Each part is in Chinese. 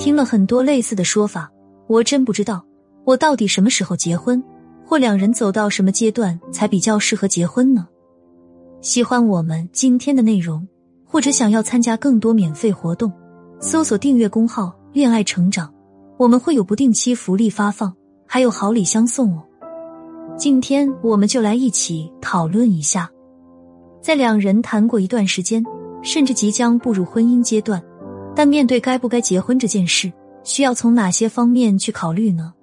听了很多类似的说法，我真不知道我到底什么时候结婚，或两人走到什么阶段才比较适合结婚呢？喜欢我们今天的内容，或者想要参加更多免费活动，搜索订阅公号“恋爱成长”，我们会有不定期福利发放，还有好礼相送哦。今天我们就来一起讨论一下，在两人谈过一段时间，甚至即将步入婚姻阶段，但面对该不该结婚这件事，需要从哪些方面去考虑呢？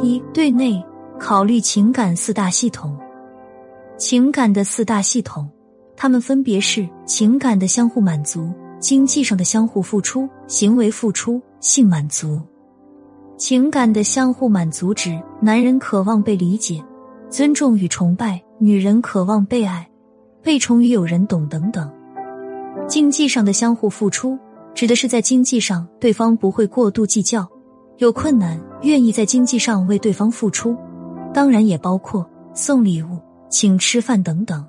一对内考虑情感四大系统。情感的四大系统，它们分别是情感的相互满足、经济上的相互付出、行为付出、性满足。情感的相互满足指男人渴望被理解、尊重与崇拜，女人渴望被爱、被宠与有人懂等等。经济上的相互付出，指的是在经济上对方不会过度计较，有困难愿意在经济上为对方付出，当然也包括送礼物。请吃饭等等，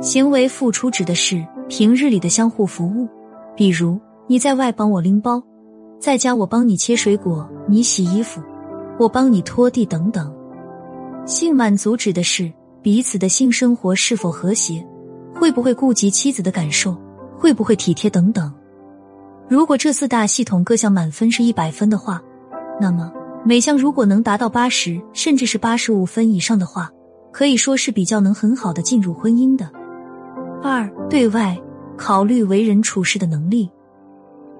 行为付出指的是平日里的相互服务，比如你在外帮我拎包，在家我帮你切水果，你洗衣服，我帮你拖地等等。性满足指的是彼此的性生活是否和谐，会不会顾及妻子的感受，会不会体贴等等。如果这四大系统各项满分是一百分的话，那么每项如果能达到八十甚至是八十五分以上的话。可以说是比较能很好的进入婚姻的。二，对外考虑为人处事的能力。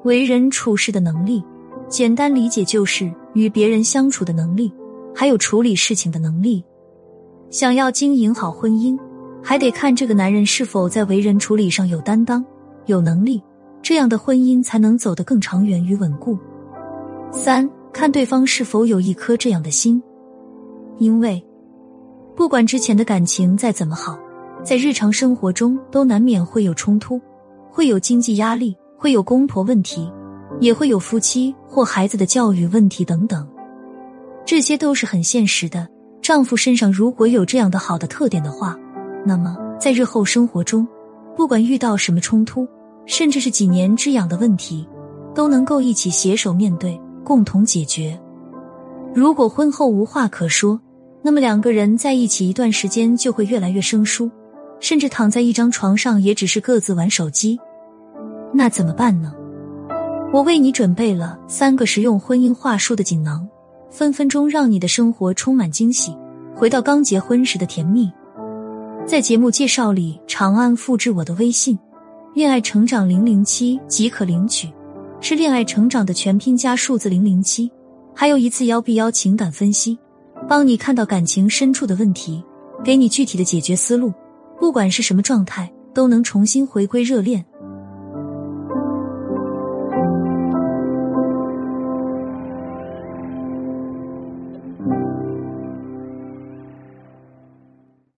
为人处事的能力，简单理解就是与别人相处的能力，还有处理事情的能力。想要经营好婚姻，还得看这个男人是否在为人处理上有担当、有能力，这样的婚姻才能走得更长远与稳固。三，看对方是否有一颗这样的心，因为。不管之前的感情再怎么好，在日常生活中都难免会有冲突，会有经济压力，会有公婆问题，也会有夫妻或孩子的教育问题等等，这些都是很现实的。丈夫身上如果有这样的好的特点的话，那么在日后生活中，不管遇到什么冲突，甚至是几年之痒的问题，都能够一起携手面对，共同解决。如果婚后无话可说。那么两个人在一起一段时间就会越来越生疏，甚至躺在一张床上也只是各自玩手机。那怎么办呢？我为你准备了三个实用婚姻话术的锦囊，分分钟让你的生活充满惊喜，回到刚结婚时的甜蜜。在节目介绍里长按复制我的微信“恋爱成长零零七”即可领取，是“恋爱成长”的全拼加数字零零七，还有一次幺 B 幺情感分析。帮你看到感情深处的问题，给你具体的解决思路，不管是什么状态，都能重新回归热恋。